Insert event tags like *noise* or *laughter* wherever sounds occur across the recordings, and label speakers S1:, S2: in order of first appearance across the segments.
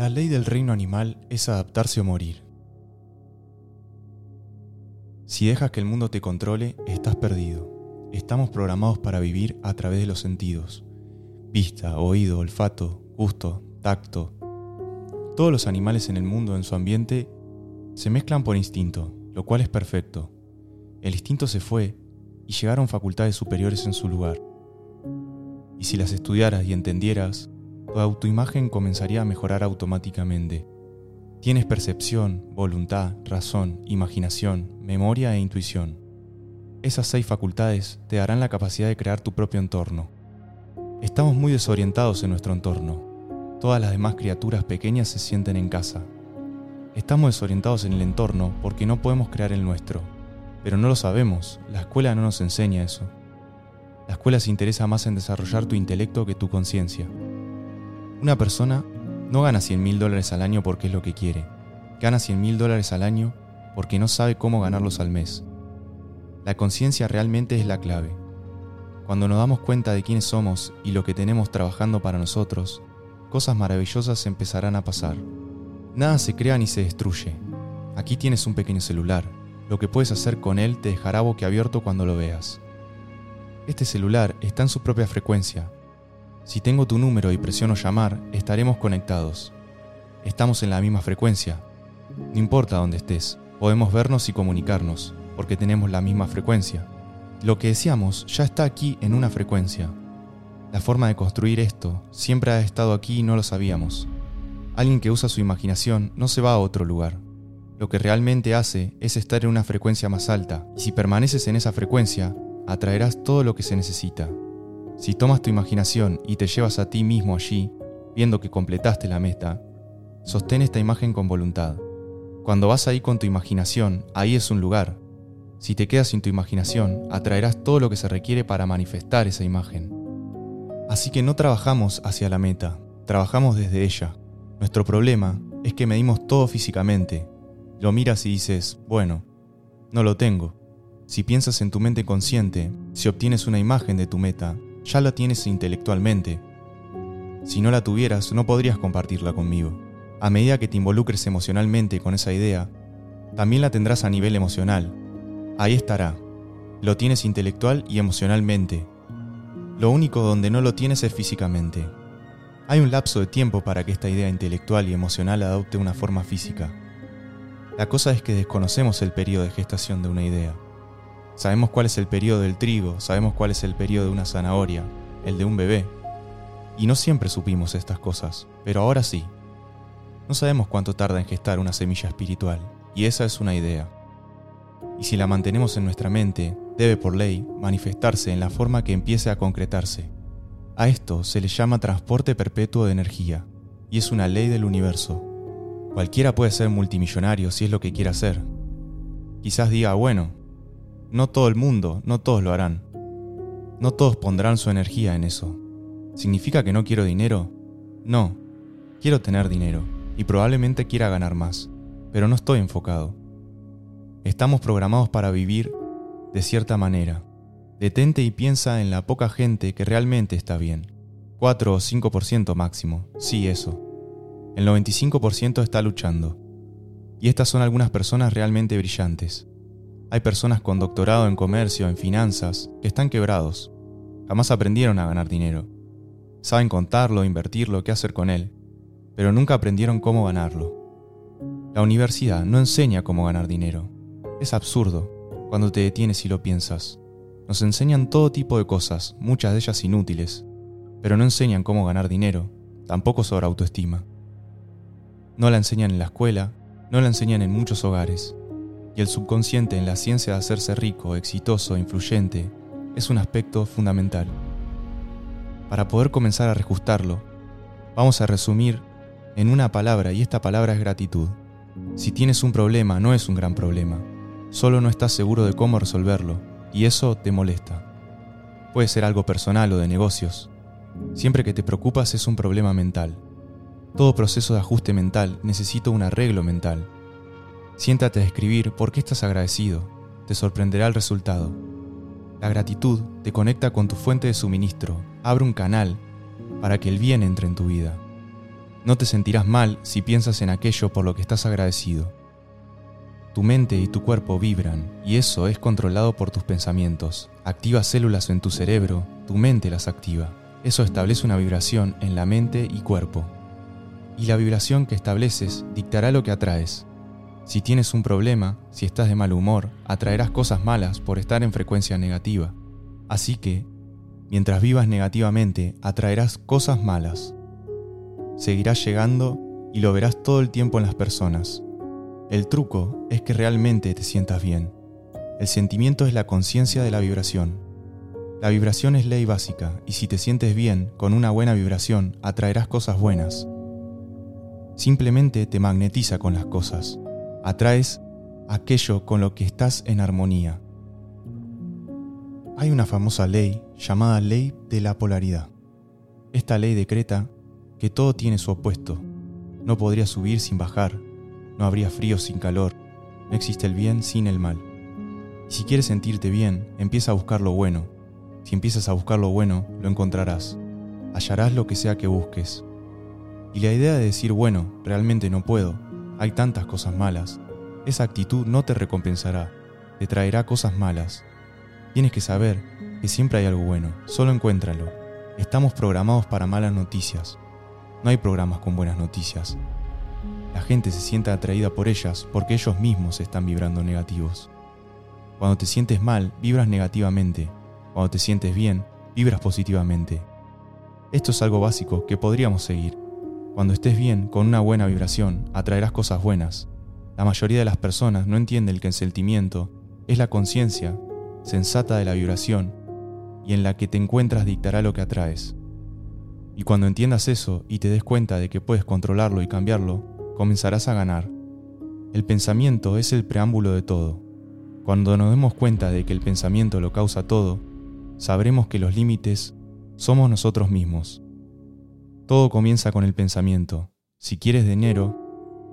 S1: La ley del reino animal es adaptarse o morir. Si dejas que el mundo te controle, estás perdido. Estamos programados para vivir a través de los sentidos. Vista, oído, olfato, gusto, tacto. Todos los animales en el mundo, en su ambiente, se mezclan por instinto, lo cual es perfecto. El instinto se fue y llegaron facultades superiores en su lugar. Y si las estudiaras y entendieras, tu autoimagen comenzaría a mejorar automáticamente. Tienes percepción, voluntad, razón, imaginación, memoria e intuición. Esas seis facultades te darán la capacidad de crear tu propio entorno. Estamos muy desorientados en nuestro entorno. Todas las demás criaturas pequeñas se sienten en casa. Estamos desorientados en el entorno porque no podemos crear el nuestro. Pero no lo sabemos, la escuela no nos enseña eso. La escuela se interesa más en desarrollar tu intelecto que tu conciencia. Una persona no gana 100 mil dólares al año porque es lo que quiere. Gana 100 mil dólares al año porque no sabe cómo ganarlos al mes. La conciencia realmente es la clave. Cuando nos damos cuenta de quiénes somos y lo que tenemos trabajando para nosotros, cosas maravillosas empezarán a pasar. Nada se crea ni se destruye. Aquí tienes un pequeño celular. Lo que puedes hacer con él te dejará boquiabierto cuando lo veas. Este celular está en su propia frecuencia si tengo tu número y presiono llamar, estaremos conectados. Estamos en la misma frecuencia. No importa dónde estés, podemos vernos y comunicarnos, porque tenemos la misma frecuencia. Lo que deseamos ya está aquí en una frecuencia. La forma de construir esto siempre ha estado aquí y no lo sabíamos. Alguien que usa su imaginación no se va a otro lugar. Lo que realmente hace es estar en una frecuencia más alta, y si permaneces en esa frecuencia, atraerás todo lo que se necesita. Si tomas tu imaginación y te llevas a ti mismo allí, viendo que completaste la meta, sostén esta imagen con voluntad. Cuando vas ahí con tu imaginación, ahí es un lugar. Si te quedas sin tu imaginación, atraerás todo lo que se requiere para manifestar esa imagen. Así que no trabajamos hacia la meta, trabajamos desde ella. Nuestro problema es que medimos todo físicamente. Lo miras y dices, bueno, no lo tengo. Si piensas en tu mente consciente, si obtienes una imagen de tu meta, ya la tienes intelectualmente. Si no la tuvieras, no podrías compartirla conmigo. A medida que te involucres emocionalmente con esa idea, también la tendrás a nivel emocional. Ahí estará. Lo tienes intelectual y emocionalmente. Lo único donde no lo tienes es físicamente. Hay un lapso de tiempo para que esta idea intelectual y emocional adopte una forma física. La cosa es que desconocemos el periodo de gestación de una idea. Sabemos cuál es el periodo del trigo, sabemos cuál es el periodo de una zanahoria, el de un bebé. Y no siempre supimos estas cosas, pero ahora sí. No sabemos cuánto tarda en gestar una semilla espiritual, y esa es una idea. Y si la mantenemos en nuestra mente, debe por ley manifestarse en la forma que empiece a concretarse. A esto se le llama transporte perpetuo de energía, y es una ley del universo. Cualquiera puede ser multimillonario si es lo que quiere hacer. Quizás diga, bueno, no todo el mundo, no todos lo harán. No todos pondrán su energía en eso. ¿Significa que no quiero dinero? No, quiero tener dinero y probablemente quiera ganar más, pero no estoy enfocado. Estamos programados para vivir de cierta manera. Detente y piensa en la poca gente que realmente está bien. 4 o 5% máximo, sí eso. El 95% está luchando. Y estas son algunas personas realmente brillantes. Hay personas con doctorado en comercio, en finanzas, que están quebrados. Jamás aprendieron a ganar dinero. Saben contarlo, invertirlo, qué hacer con él, pero nunca aprendieron cómo ganarlo. La universidad no enseña cómo ganar dinero. Es absurdo cuando te detienes y lo piensas. Nos enseñan todo tipo de cosas, muchas de ellas inútiles, pero no enseñan cómo ganar dinero, tampoco sobre autoestima. No la enseñan en la escuela, no la enseñan en muchos hogares y el subconsciente en la ciencia de hacerse rico, exitoso, influyente, es un aspecto fundamental. Para poder comenzar a reajustarlo, vamos a resumir en una palabra y esta palabra es gratitud. Si tienes un problema no es un gran problema, solo no estás seguro de cómo resolverlo y eso te molesta. Puede ser algo personal o de negocios. Siempre que te preocupas es un problema mental. Todo proceso de ajuste mental necesita un arreglo mental Siéntate a escribir por qué estás agradecido. Te sorprenderá el resultado. La gratitud te conecta con tu fuente de suministro, abre un canal para que el bien entre en tu vida. No te sentirás mal si piensas en aquello por lo que estás agradecido. Tu mente y tu cuerpo vibran y eso es controlado por tus pensamientos. Activa células en tu cerebro, tu mente las activa. Eso establece una vibración en la mente y cuerpo. Y la vibración que estableces dictará lo que atraes. Si tienes un problema, si estás de mal humor, atraerás cosas malas por estar en frecuencia negativa. Así que, mientras vivas negativamente, atraerás cosas malas. Seguirás llegando y lo verás todo el tiempo en las personas. El truco es que realmente te sientas bien. El sentimiento es la conciencia de la vibración. La vibración es ley básica y si te sientes bien con una buena vibración, atraerás cosas buenas. Simplemente te magnetiza con las cosas. Atraes aquello con lo que estás en armonía. Hay una famosa ley llamada ley de la polaridad. Esta ley decreta que todo tiene su opuesto. No podría subir sin bajar, no habría frío sin calor, no existe el bien sin el mal. Y si quieres sentirte bien, empieza a buscar lo bueno. Si empiezas a buscar lo bueno, lo encontrarás. Hallarás lo que sea que busques. Y la idea de decir, bueno, realmente no puedo, hay tantas cosas malas, esa actitud no te recompensará, te traerá cosas malas. Tienes que saber que siempre hay algo bueno, solo encuéntralo. Estamos programados para malas noticias. No hay programas con buenas noticias. La gente se siente atraída por ellas porque ellos mismos están vibrando negativos. Cuando te sientes mal, vibras negativamente. Cuando te sientes bien, vibras positivamente. Esto es algo básico que podríamos seguir, cuando estés bien, con una buena vibración, atraerás cosas buenas. La mayoría de las personas no entienden que el sentimiento es la conciencia sensata de la vibración y en la que te encuentras dictará lo que atraes. Y cuando entiendas eso y te des cuenta de que puedes controlarlo y cambiarlo, comenzarás a ganar. El pensamiento es el preámbulo de todo. Cuando nos demos cuenta de que el pensamiento lo causa todo, sabremos que los límites somos nosotros mismos. Todo comienza con el pensamiento. Si quieres dinero,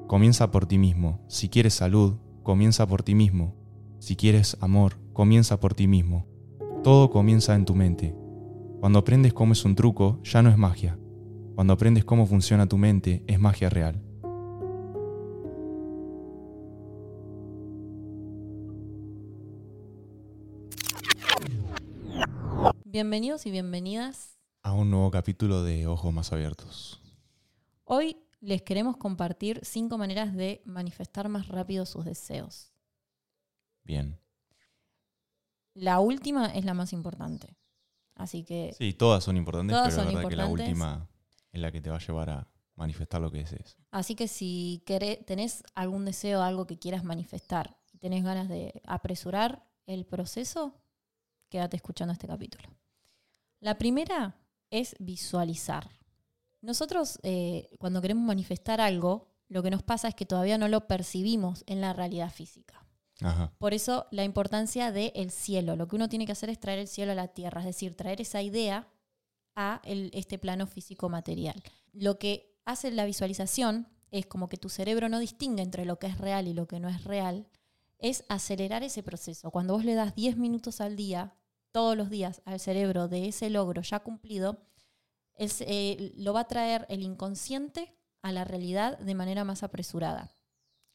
S1: comienza por ti mismo. Si quieres salud, comienza por ti mismo. Si quieres amor, comienza por ti mismo. Todo comienza en tu mente. Cuando aprendes cómo es un truco, ya no es magia. Cuando aprendes cómo funciona tu mente, es magia real.
S2: Bienvenidos y bienvenidas
S1: a un nuevo capítulo de Ojos Más Abiertos.
S2: Hoy les queremos compartir cinco maneras de manifestar más rápido sus deseos.
S1: Bien.
S2: La última es la más importante. Así que.
S1: Sí, todas son importantes, pero la verdad que la última es la que te va a llevar a manifestar lo que desees.
S2: Así que si tenés algún deseo, algo que quieras manifestar tenés ganas de apresurar el proceso, quédate escuchando este capítulo. La primera es visualizar. Nosotros eh, cuando queremos manifestar algo, lo que nos pasa es que todavía no lo percibimos en la realidad física. Por eso la importancia del cielo. Lo que uno tiene que hacer es traer el cielo a la tierra, es decir, traer esa idea a este plano físico material. Lo que hace la visualización es como que tu cerebro no distingue entre lo que es real y lo que no es real, es acelerar ese proceso. Cuando vos le das 10 minutos al día todos los días al cerebro de ese logro ya cumplido, eh, lo va a traer el inconsciente a la realidad de manera más apresurada.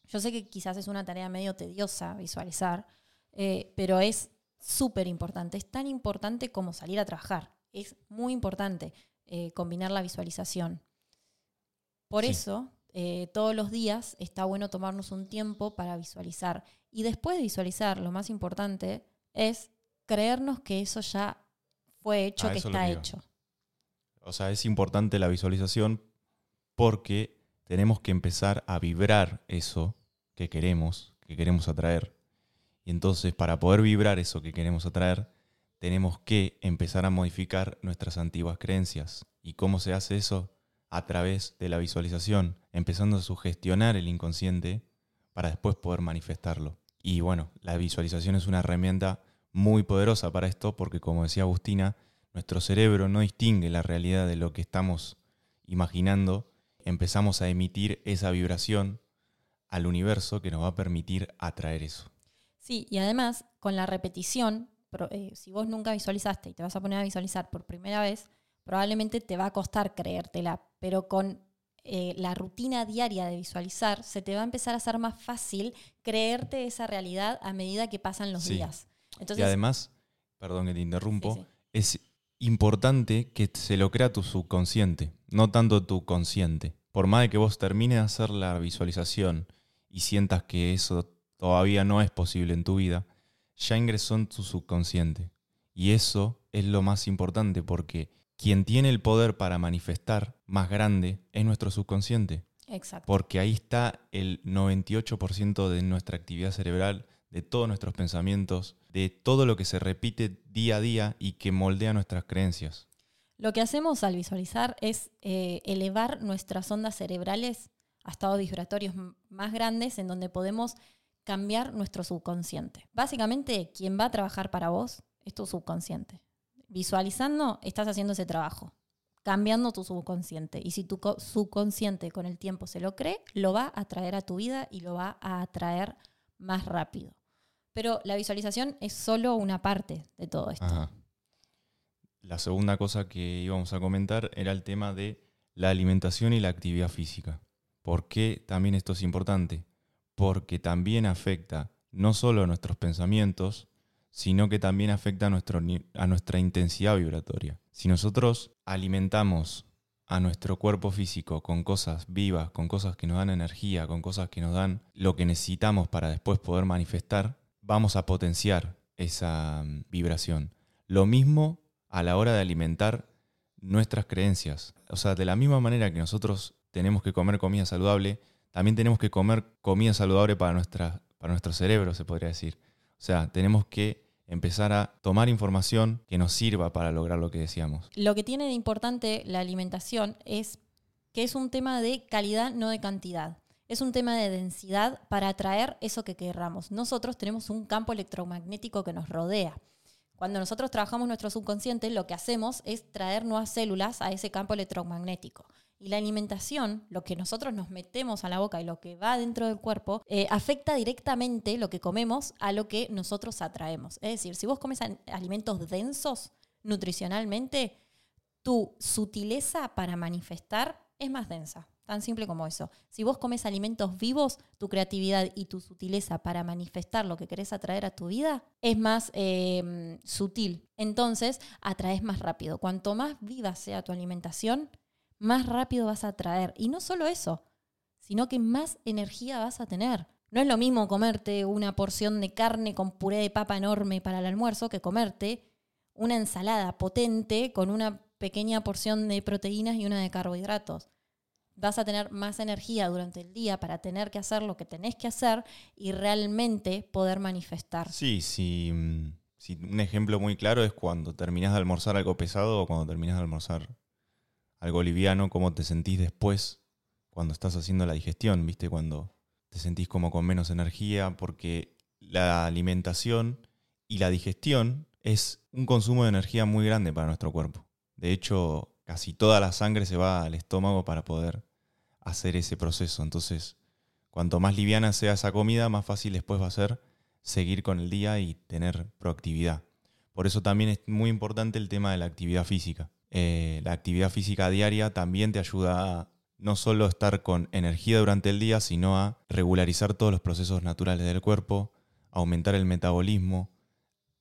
S2: Yo sé que quizás es una tarea medio tediosa visualizar, eh, pero es súper importante. Es tan importante como salir a trabajar. Es muy importante eh, combinar la visualización. Por eso, todos los días está bueno tomarnos un tiempo para visualizar. Y después de visualizar, lo más importante es creernos que eso ya fue hecho, que está hecho.
S1: O sea, es importante la visualización porque tenemos que empezar a vibrar eso que queremos, que queremos atraer. Y entonces, para poder vibrar eso que queremos atraer, tenemos que empezar a modificar nuestras antiguas creencias. ¿Y cómo se hace eso? A través de la visualización, empezando a sugestionar el inconsciente para después poder manifestarlo. Y bueno, la visualización es una herramienta muy poderosa para esto porque, como decía Agustina, nuestro cerebro no distingue la realidad de lo que estamos imaginando. Empezamos a emitir esa vibración al universo que nos va a permitir atraer eso.
S2: Sí, y además con la repetición, eh, si vos nunca visualizaste y te vas a poner a visualizar por primera vez, probablemente te va a costar creértela, pero con eh, la rutina diaria de visualizar, se te va a empezar a hacer más fácil creerte esa realidad a medida que pasan los
S1: Sí.
S2: días. Entonces,
S1: y además, perdón que te interrumpo,
S2: Sí, sí.
S1: es importante que se lo crea tu subconsciente, no tanto tu consciente. Por más de que vos termines de hacer la visualización y sientas que eso todavía no es posible en tu vida, ya ingresó en tu subconsciente. Y eso es lo más importante porque quien tiene el poder para manifestar más grande es nuestro subconsciente.
S2: exacto.
S1: Porque ahí está el 98% de nuestra actividad cerebral, de todos nuestros pensamientos, de todo lo que se repite día a día y que moldea nuestras creencias.
S2: Lo que hacemos al visualizar es eh, elevar nuestras ondas cerebrales a estados vibratorios más grandes en donde podemos cambiar nuestro subconsciente. Básicamente, quien va a trabajar para vos es tu subconsciente. Visualizando, estás haciendo ese trabajo, cambiando tu subconsciente. Y si tu co- subconsciente con el tiempo se lo cree, lo va a traer a tu vida y lo va a atraer más rápido. Pero la visualización es solo una parte de todo esto.
S1: La segunda cosa que íbamos a comentar era el tema de la alimentación y la actividad física. ¿Por qué también esto es importante? Porque también afecta no solo a nuestros pensamientos, sino que también afecta a, nuestro, a nuestra intensidad vibratoria. Si nosotros alimentamos a nuestro cuerpo físico con cosas vivas, con cosas que nos dan energía, con cosas que nos dan lo que necesitamos para después poder manifestar, vamos a potenciar esa mm, vibración. Lo mismo a la hora de alimentar nuestras creencias. O sea, de la misma manera que nosotros tenemos que comer comida saludable, también tenemos que comer comida saludable para, para nuestro cerebro, se podría decir. O sea, tenemos que empezar a tomar información que nos sirva para lograr lo que decíamos.
S2: Lo que tiene de importante la alimentación es que es un tema de calidad, no de cantidad. Es un tema de densidad para atraer eso que querramos. Nosotros tenemos un campo electromagnético que nos rodea. Cuando nosotros trabajamos nuestro subconsciente, lo que hacemos es traer nuevas células a ese campo electromagnético. Y la alimentación, lo que nosotros nos metemos a la boca y lo que va dentro del cuerpo, eh, afecta directamente lo que comemos a lo que nosotros atraemos. Es decir, si vos comes alimentos densos nutricionalmente, tu sutileza para manifestar es más densa. Tan simple como eso. Si vos comes alimentos vivos, tu creatividad y tu sutileza para manifestar lo que querés atraer a tu vida es más eh, sutil. Entonces, atraes más rápido. Cuanto más viva sea tu alimentación, más rápido vas a atraer. Y no solo eso, sino que más energía vas a tener. No es lo mismo comerte una porción de carne con puré de papa enorme para el almuerzo que comerte una ensalada potente con una pequeña porción de proteínas y una de carbohidratos. Vas a tener más energía durante el día para tener que hacer lo que tenés que hacer y realmente poder manifestar.
S1: Sí, sí, mm, un ejemplo muy claro es cuando terminás de almorzar algo pesado o cuando terminás de almorzar algo liviano, cómo te sentís después cuando estás haciendo la digestión, ¿viste? Cuando te sentís como con menos energía, porque la alimentación y la digestión es un consumo de energía muy grande para nuestro cuerpo. De hecho, casi toda la sangre se va al estómago para poder hacer ese proceso. Entonces, cuanto más liviana sea esa comida, más fácil después va a ser seguir con el día y tener proactividad. Por eso también es muy importante el tema de la actividad física. Eh, la actividad física diaria también te ayuda a no solo estar con energía durante el día, sino a regularizar todos los procesos naturales del cuerpo, aumentar el metabolismo,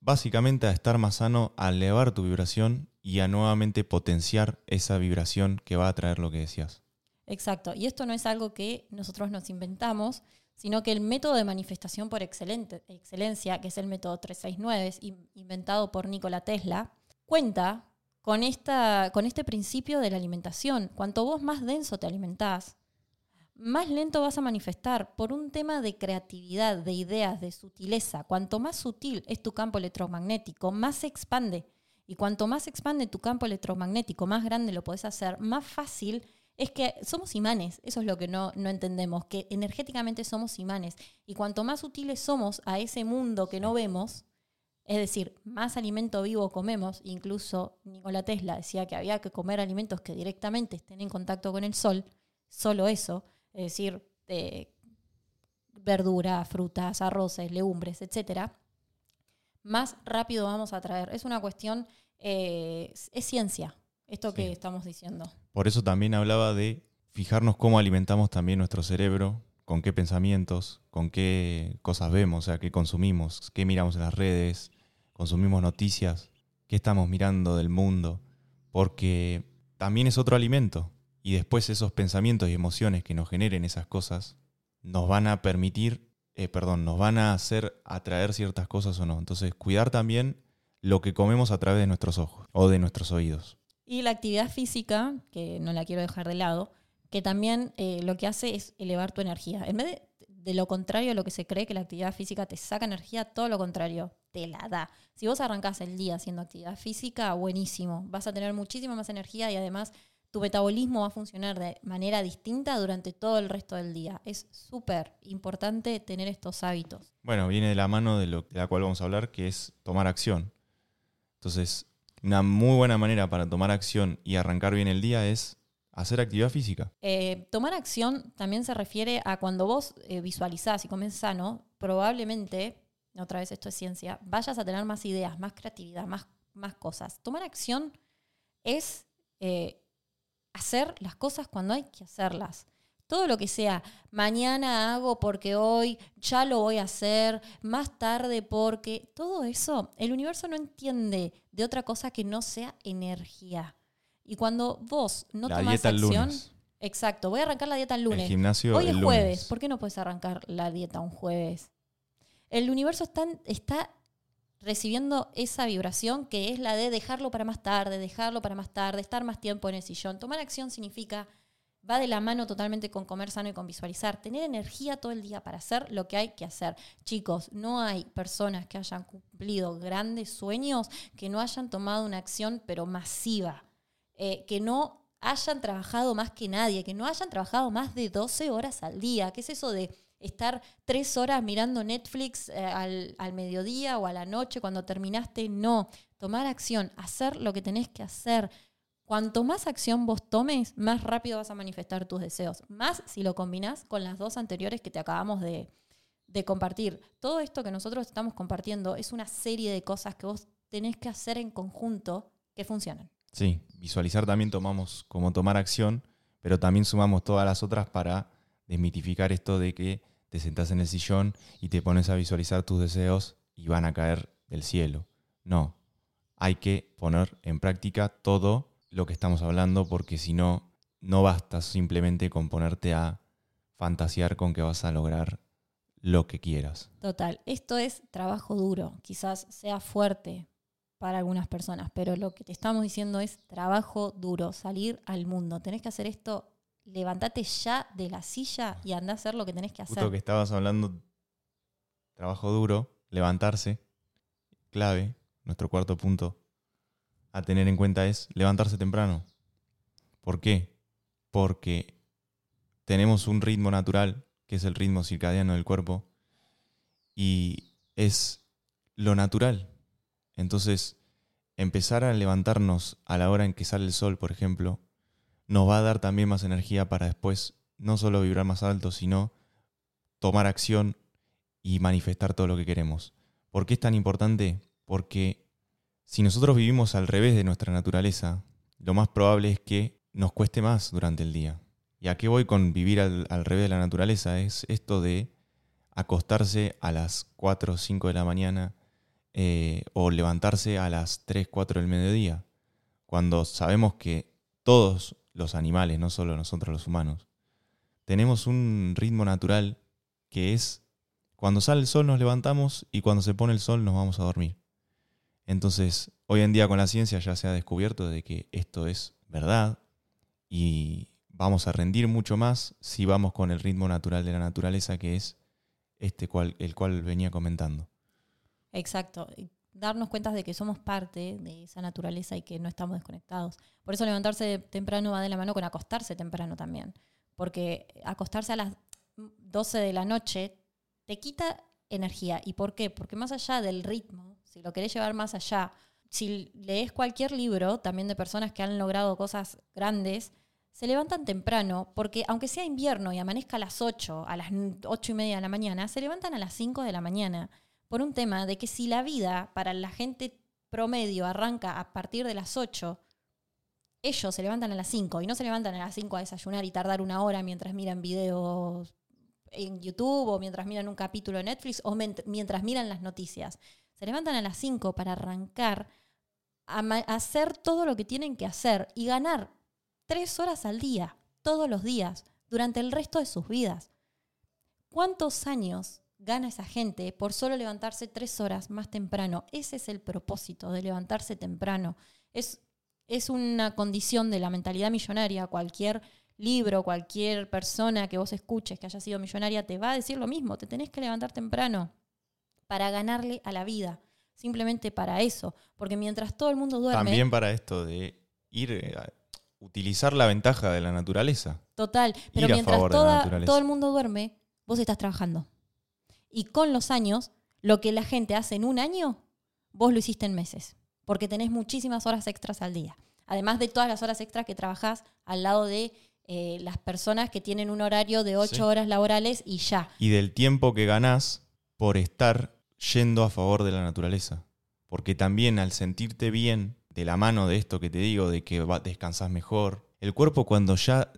S1: básicamente a estar más sano, a elevar tu vibración y a nuevamente potenciar esa vibración que va a traer lo que decías.
S2: Exacto. Y esto no es algo que nosotros nos inventamos, sino que el método de manifestación por excelente- excelencia, que es el método 369, in- inventado por Nikola Tesla, cuenta con, esta, con este principio de la alimentación. Cuanto vos más denso te alimentás, más lento vas a manifestar por un tema de creatividad, de ideas, de sutileza. Cuanto más sutil es tu campo electromagnético, más se expande. Y cuanto más expande tu campo electromagnético, más grande lo podés hacer, más fácil es que somos imanes. Eso es lo que no, no entendemos, que energéticamente somos imanes. Y cuanto más sutiles somos a ese mundo que no vemos, es decir, más alimento vivo comemos, incluso Nikola Tesla decía que había que comer alimentos que directamente estén en contacto con el sol, solo eso, es decir, eh, verduras, frutas, arroces, legumbres, etcétera, más rápido vamos a traer. Es una cuestión, eh, es ciencia, esto que estamos diciendo.
S1: Por eso también hablaba de fijarnos cómo alimentamos también nuestro cerebro, con qué pensamientos, con qué cosas vemos, o sea, qué consumimos, qué miramos en las redes, consumimos noticias, qué estamos mirando del mundo, porque también es otro alimento. Y después esos pensamientos y emociones que nos generen esas cosas nos van a permitir, eh, perdón, nos van a hacer atraer ciertas cosas o no. Entonces, cuidar también lo que comemos a través de nuestros ojos o de nuestros oídos.
S2: Y la actividad física, que no la quiero dejar de lado, que también eh, lo que hace es elevar tu energía. En vez de, de lo contrario a lo que se cree que la actividad física te saca energía, todo lo contrario, te la da. Si vos arrancás el día haciendo actividad física, buenísimo. Vas a tener muchísima más energía y además tu metabolismo va a funcionar de manera distinta durante todo el resto del día. Es súper importante tener estos hábitos.
S1: Bueno, viene de la mano de lo de la cual vamos a hablar, que es tomar acción. Entonces, una muy buena manera para tomar acción y arrancar bien el día es hacer actividad física.
S2: Eh, tomar acción también se refiere a cuando vos eh, visualizás y comes sano, probablemente, otra vez esto es ciencia, vayas a tener más ideas, más creatividad, más, más cosas. Tomar acción es eh, hacer las cosas cuando hay que hacerlas. Todo lo que sea, mañana hago porque hoy ya lo voy a hacer, más tarde porque, todo eso, el universo no entiende de otra cosa que no sea energía. Y cuando vos no
S1: La
S2: tomás
S1: dieta el
S2: acción,
S1: lunes.
S2: exacto, voy a arrancar la dieta el lunes.
S1: El gimnasio
S2: Hoy
S1: el
S2: es jueves. ¿por qué no puedes arrancar la dieta un jueves? El universo está, está recibiendo esa vibración que es la de dejarlo para más tarde, dejarlo para más tarde, estar más tiempo en el sillón. Tomar acción significa, va de la mano totalmente con comer sano y con visualizar, tener energía todo el día para hacer lo que hay que hacer. Chicos, no hay personas que hayan cumplido grandes sueños que no hayan tomado una acción pero masiva, Eh, que no hayan trabajado más que nadie, que no hayan trabajado más de 12 horas al día. ¿Qué es eso de estar tres horas mirando Netflix eh, al, al mediodía o a la noche cuando terminaste? No, tomar acción, hacer lo que tenés que hacer. Cuanto más acción vos tomes, más rápido vas a manifestar tus deseos. Más si lo combinás con las dos anteriores que te acabamos de, de compartir. Todo esto que nosotros estamos compartiendo es una serie de cosas que vos tenés que hacer en conjunto que funcionan.
S1: Sí, visualizar también tomamos como tomar acción, pero también sumamos todas las otras para desmitificar esto de que te sentás en el sillón y te pones a visualizar tus deseos y van a caer del cielo. No, hay que poner en práctica todo lo que estamos hablando porque si no, no basta simplemente con ponerte a fantasear con que vas a lograr lo que quieras.
S2: Total, esto es trabajo duro, quizás sea fuerte para algunas personas, pero lo que te estamos diciendo es trabajo duro, salir al mundo. Tenés que hacer esto, levántate ya de la silla y anda a hacer lo que tenés que hacer.
S1: Justo que estabas hablando, trabajo duro, levantarse, clave, nuestro cuarto punto a tener en cuenta es levantarse temprano. ¿Por qué? Porque tenemos un ritmo natural, que es el ritmo circadiano del cuerpo, y es lo natural. Entonces, empezar a levantarnos a la hora en que sale el sol, por ejemplo, nos va a dar también más energía para después no solo vibrar más alto, sino tomar acción y manifestar todo lo que queremos. ¿Por qué es tan importante? Porque si nosotros vivimos al revés de nuestra naturaleza, lo más probable es que nos cueste más durante el día. ¿Y a qué voy con vivir al, revés de la naturaleza? Es esto de acostarse a las 4 o 5 de la mañana eh, o levantarse a las 3, 4 del mediodía, cuando sabemos que todos los animales, no solo nosotros los humanos, tenemos un ritmo natural que es cuando sale el sol nos levantamos y cuando se pone el sol nos vamos a dormir. Entonces, hoy en día con la ciencia ya se ha descubierto de que esto es verdad y vamos a rendir mucho más si vamos con el ritmo natural de la naturaleza que es este cual, el cual venía comentando.
S2: Exacto. Darnos cuenta de que somos parte de esa naturaleza y que no estamos desconectados. Por eso levantarse temprano va de la mano con acostarse temprano también. Porque acostarse a las 12 de la noche te quita energía. ¿Y por qué? Porque más allá del ritmo, si lo querés llevar más allá, si lees cualquier libro, también de personas que han logrado cosas grandes, se levantan temprano, porque aunque sea invierno y amanezca a las 8, a las 8 y media de la mañana, se levantan a las 5 de la mañana por un tema de que si la vida para la gente promedio arranca a partir de las 8, ellos se levantan a las 5 y no se levantan a las 5 a desayunar y tardar una hora mientras miran videos en YouTube o mientras miran un capítulo de Netflix o mientras miran las noticias. Se levantan a las 5 para arrancar a, hacer todo lo que tienen que hacer y ganar tres horas al día, todos los días, durante el resto de sus vidas. ¿Cuántos años gana esa gente por solo levantarse tres horas más temprano? Ese es el propósito de levantarse temprano. Es es una condición de la mentalidad millonaria. Cualquier libro, cualquier persona que vos escuches que haya sido millonaria te va a decir lo mismo. Te tenés que levantar temprano para ganarle a la vida. Simplemente para eso. Porque mientras todo el mundo duerme.
S1: También para esto de ir eh, a utilizar la ventaja de la naturaleza.
S2: Total. Pero mientras todo el mundo duerme, vos estás trabajando. Y con los años, lo que la gente hace en un año, vos lo hiciste en meses porque tenés muchísimas horas extras al día. Además de todas las horas extras que trabajás al lado de eh, las personas que tienen un horario de ocho horas laborales y ya.
S1: Y del tiempo que ganás por estar yendo a favor de la naturaleza. Porque también al sentirte bien de la mano de esto que te digo, de que descansas mejor, el cuerpo cuando ya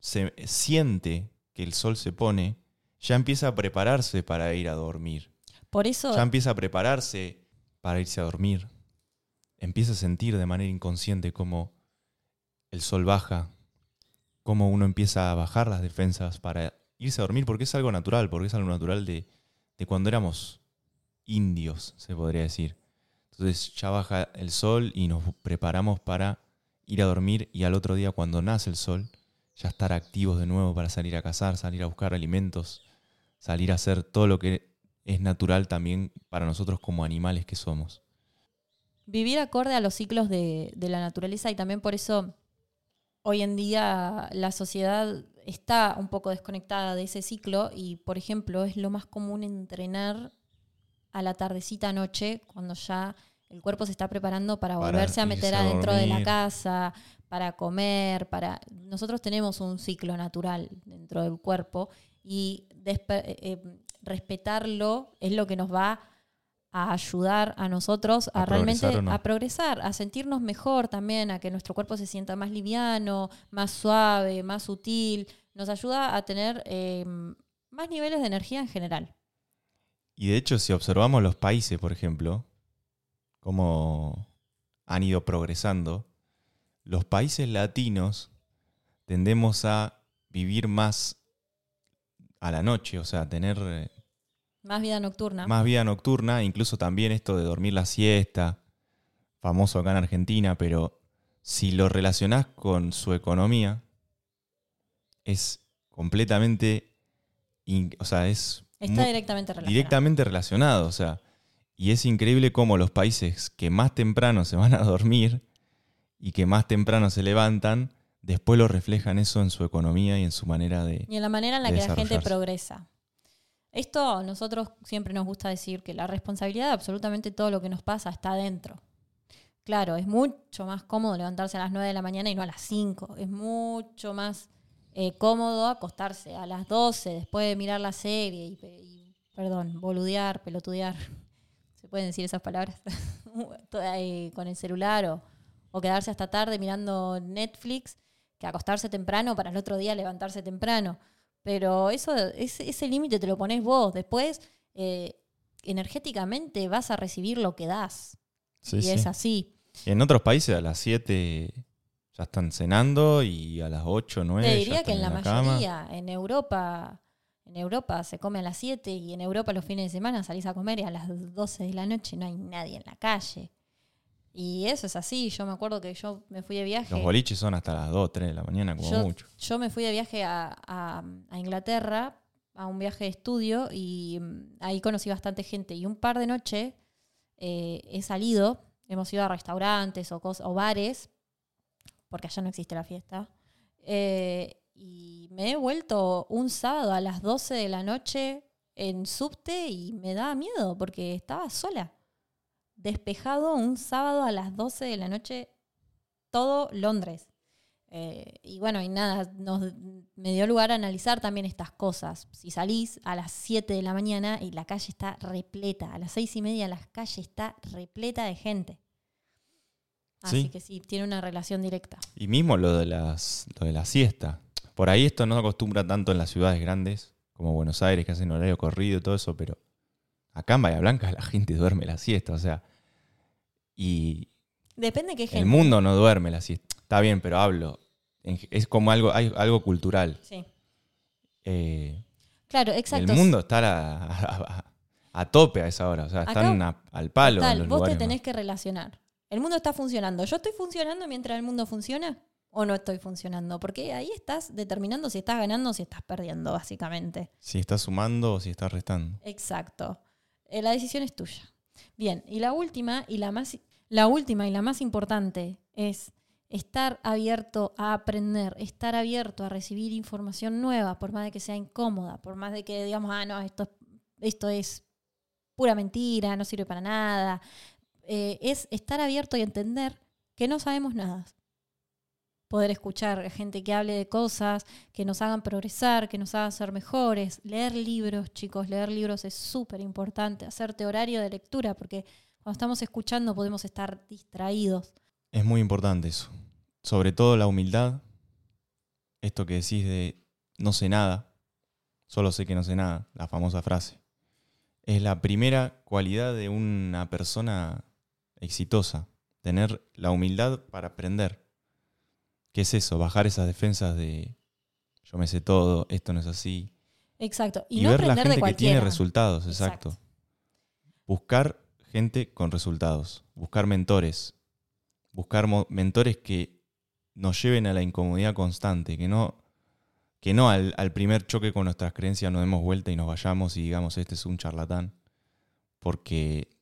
S1: se siente que el sol se pone, ya empieza a prepararse para ir a dormir.
S2: Por eso.
S1: Ya empieza a prepararse para irse a dormir empieza a sentir de manera inconsciente cómo el sol baja, cómo uno empieza a bajar las defensas para irse a dormir, porque es algo natural, porque es algo natural de, cuando éramos indios, se podría decir. Entonces ya baja el sol y nos preparamos para ir a dormir y al otro día cuando nace el sol, ya estar activos de nuevo para salir a cazar, salir a buscar alimentos, salir a hacer todo lo que es natural también para nosotros como animales que somos.
S2: Vivir acorde a los ciclos de, la naturaleza y también por eso hoy en día la sociedad está un poco desconectada de ese ciclo y, por ejemplo, es lo más común entrenar a la tardecita noche cuando ya el cuerpo se está preparando para, volverse a meter adentro de la casa, para comer, para nosotros tenemos un ciclo natural dentro del cuerpo y eh, eh, respetarlo es lo que nos va a ayudar a nosotros a, realmente a progresar, a sentirnos mejor también, a que nuestro cuerpo se sienta más liviano, más suave, más sutil. Nos ayuda a tener em, más niveles de energía en general.
S1: Y de hecho, si observamos los países, por ejemplo, cómo han ido progresando, los países latinos tendemos a vivir más a la noche, o sea, tener eh,
S2: más vida nocturna.
S1: Más vida nocturna, incluso también esto de dormir la siesta, famoso acá en Argentina, pero si lo relacionás con su economía, es completamente, o sea, es...
S2: Está directamente relacionado.
S1: Directamente relacionado, o sea, y es increíble cómo los países que más temprano se van a dormir y que más temprano se levantan, después lo reflejan eso en su economía y en su manera de...
S2: Y en la manera en la que la gente progresa. Esto nosotros siempre nos gusta decir que la responsabilidad de absolutamente todo lo que nos pasa está adentro. Claro, es mucho más cómodo levantarse a las 9 de la mañana y no a las 5. Es mucho más eh, cómodo acostarse a las 12 después de mirar la serie y, perdón, boludear, pelotudear. *laughs* ¿Se pueden decir esas palabras? *laughs* Eh, con el celular o, o quedarse hasta tarde mirando Netflix que acostarse temprano para el otro día levantarse temprano. Pero eso, ese, ese límite te lo pones vos. Después, eh, energéticamente vas a recibir lo que das. y es así.
S1: En otros países a las 7 ya están cenando y a las 8, 9.
S2: Te diría que en la, mayoría, en Europa, en Europa se come a las 7 y en Europa los fines de semana salís a comer y a las 12 de la noche no hay nadie en la calle. Y eso es así. Yo me acuerdo que yo me fui de viaje.
S1: Los boliches son hasta las 2, 3 de la mañana, como mucho.
S2: Yo me fui de viaje a, Inglaterra, a un viaje de estudio, y mm, ahí conocí bastante gente. Y un par de noches eh, he salido, hemos ido a restaurantes o, o bares, porque allá no existe la fiesta. Eh, y me he vuelto un sábado a las 12 de la noche en subte y me daba miedo porque estaba sola despejado un sábado a las 12 de la noche, todo Londres. Eh, y bueno, y nada, nos, me dio lugar a analizar también estas cosas. Si salís a las 7 de la mañana y la calle está repleta, a las 6 y media la calle está repleta de gente. Así
S1: Sí.
S2: que sí, tiene una relación directa.
S1: Y mismo lo de, las, lo de la siesta. Por ahí esto no acostumbra tanto en las ciudades grandes, como Buenos Aires, que hacen horario corrido y todo eso, pero acá en Bahía Blanca la gente duerme la siesta, o sea. Y
S2: Depende qué gente.
S1: el mundo no duerme la siesta. Está bien, pero hablo. Es como algo, hay algo cultural.
S2: Sí.
S1: Eh,
S2: Claro, exacto.
S1: el mundo está a, la- a- a- a tope a esa hora, o sea,
S2: Acá,
S1: están al palo. en los
S2: vos te tenés
S1: más.
S2: que relacionar. El mundo está funcionando. ¿Yo estoy funcionando mientras el mundo funciona? ¿O no estoy funcionando? Porque ahí estás determinando si estás ganando o si estás perdiendo, básicamente.
S1: Si estás sumando o si estás restando.
S2: Exacto. Eh, la decisión es tuya. Bien, y la última y la más la última y la más importante es estar abierto a aprender, estar abierto a recibir información nueva, por más de que sea incómoda, por más de que digamos, ah, no, esto, esto es pura mentira, no sirve para nada. Eh, es estar abierto y entender que no sabemos nada. Poder escuchar gente que hable de cosas, que nos hagan progresar, que nos hagan ser mejores. Leer libros, chicos, leer libros es súper importante. Hacerte horario de lectura, porque cuando estamos escuchando podemos estar distraídos.
S1: Es muy importante eso. Sobre todo la humildad. Esto que decís de no sé nada, solo sé que no sé nada, la famosa frase. Es la primera cualidad de una persona exitosa, tener la humildad para aprender. ¿Qué es eso? Bajar esas defensas de yo me sé todo, esto no es así.
S2: Exacto. Y,
S1: Y,
S2: no
S1: ver la
S2: de
S1: gente que tiene resultados, exacto.
S2: Exacto.
S1: Buscar gente con resultados, buscar mentores, buscar mentores que nos lleven a la incomodidad constante, que no, que no al, al primer choque con nuestras creencias nos demos vuelta y nos vayamos y digamos, este es un charlatán. Porque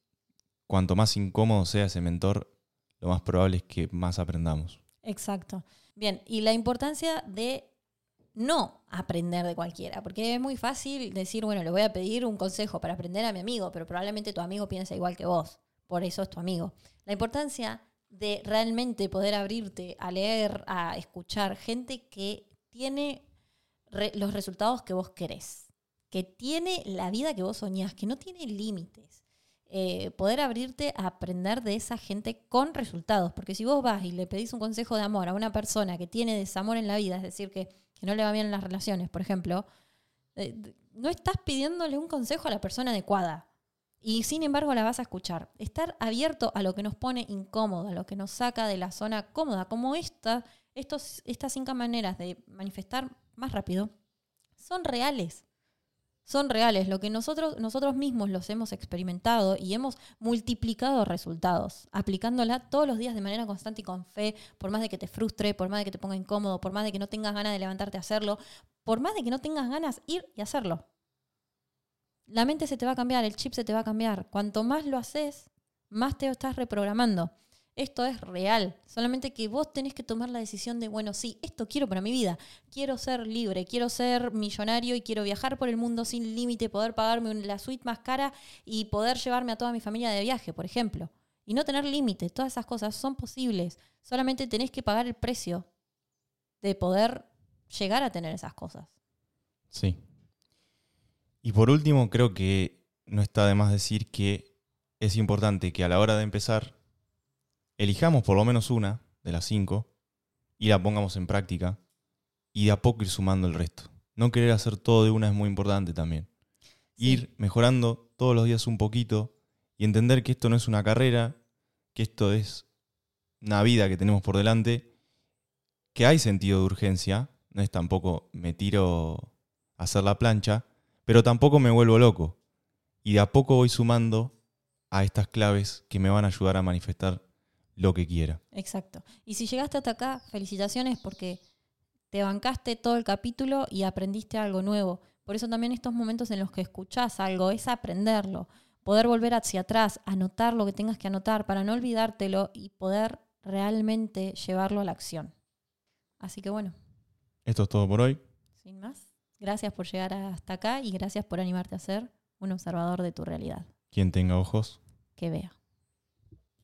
S1: cuanto más incómodo sea ese mentor, lo más probable es que más aprendamos.
S2: Exacto. Bien, y la importancia de no aprender de cualquiera, porque es muy fácil decir, bueno, le voy a pedir un consejo para aprender a mi amigo, pero probablemente tu amigo piensa igual que vos, por eso es tu amigo. La importancia de realmente poder abrirte a leer, a escuchar gente que tiene re- los resultados que vos querés, que tiene la vida que vos soñás, que no tiene límites. Eh, poder abrirte a aprender de esa gente con resultados. Porque si vos vas y le pedís un consejo de amor a una persona que tiene desamor en la vida, es decir, que, que no le va bien en las relaciones, por ejemplo, eh, no estás pidiéndole un consejo a la persona adecuada. Y sin embargo la vas a escuchar. Estar abierto a lo que nos pone incómodo, a lo que nos saca de la zona cómoda, como esta, estos, estas cinco maneras de manifestar más rápido, son reales son reales, lo que nosotros, nosotros mismos los hemos experimentado y hemos multiplicado resultados, aplicándola todos los días de manera constante y con fe, por más de que te frustre, por más de que te ponga incómodo, por más de que no tengas ganas de levantarte a hacerlo, por más de que no tengas ganas ir y hacerlo. La mente se te va a cambiar, el chip se te va a cambiar. Cuanto más lo haces, más te estás reprogramando. Esto es real, solamente que vos tenés que tomar la decisión de, bueno, sí, esto quiero para mi vida. Quiero ser libre, quiero ser millonario y quiero viajar por el mundo sin límite, poder pagarme la suite más cara y poder llevarme a toda mi familia de viaje, por ejemplo. Y no tener límites, todas esas cosas son posibles. Solamente tenés que pagar el precio de poder llegar a tener esas cosas.
S1: Sí. Y por último, creo que no está de más decir que es importante que a la hora de empezar elijamos por lo menos una de las cinco y la pongamos en práctica y de a poco ir sumando el resto. No querer hacer todo de una es muy importante también. Ir mejorando todos los días un poquito y entender que esto no es una carrera, que esto es una vida que tenemos por delante, que hay sentido de urgencia, no es tampoco me tiro a hacer la plancha, pero tampoco me vuelvo loco. Y de a poco voy sumando a estas claves que me van a ayudar a manifestar lo que quiera.
S2: Exacto. Y si llegaste hasta acá, felicitaciones porque te bancaste todo el capítulo y aprendiste algo nuevo. Por eso también estos momentos en los que escuchás algo es aprenderlo, poder volver hacia atrás, anotar lo que tengas que anotar para no olvidártelo y poder realmente llevarlo a la acción. Así que bueno,
S1: Esto es todo por hoy.
S2: sin más, gracias por llegar hasta acá y gracias por animarte a ser un observador de tu realidad.
S1: Quien tenga ojos,
S2: Que vea.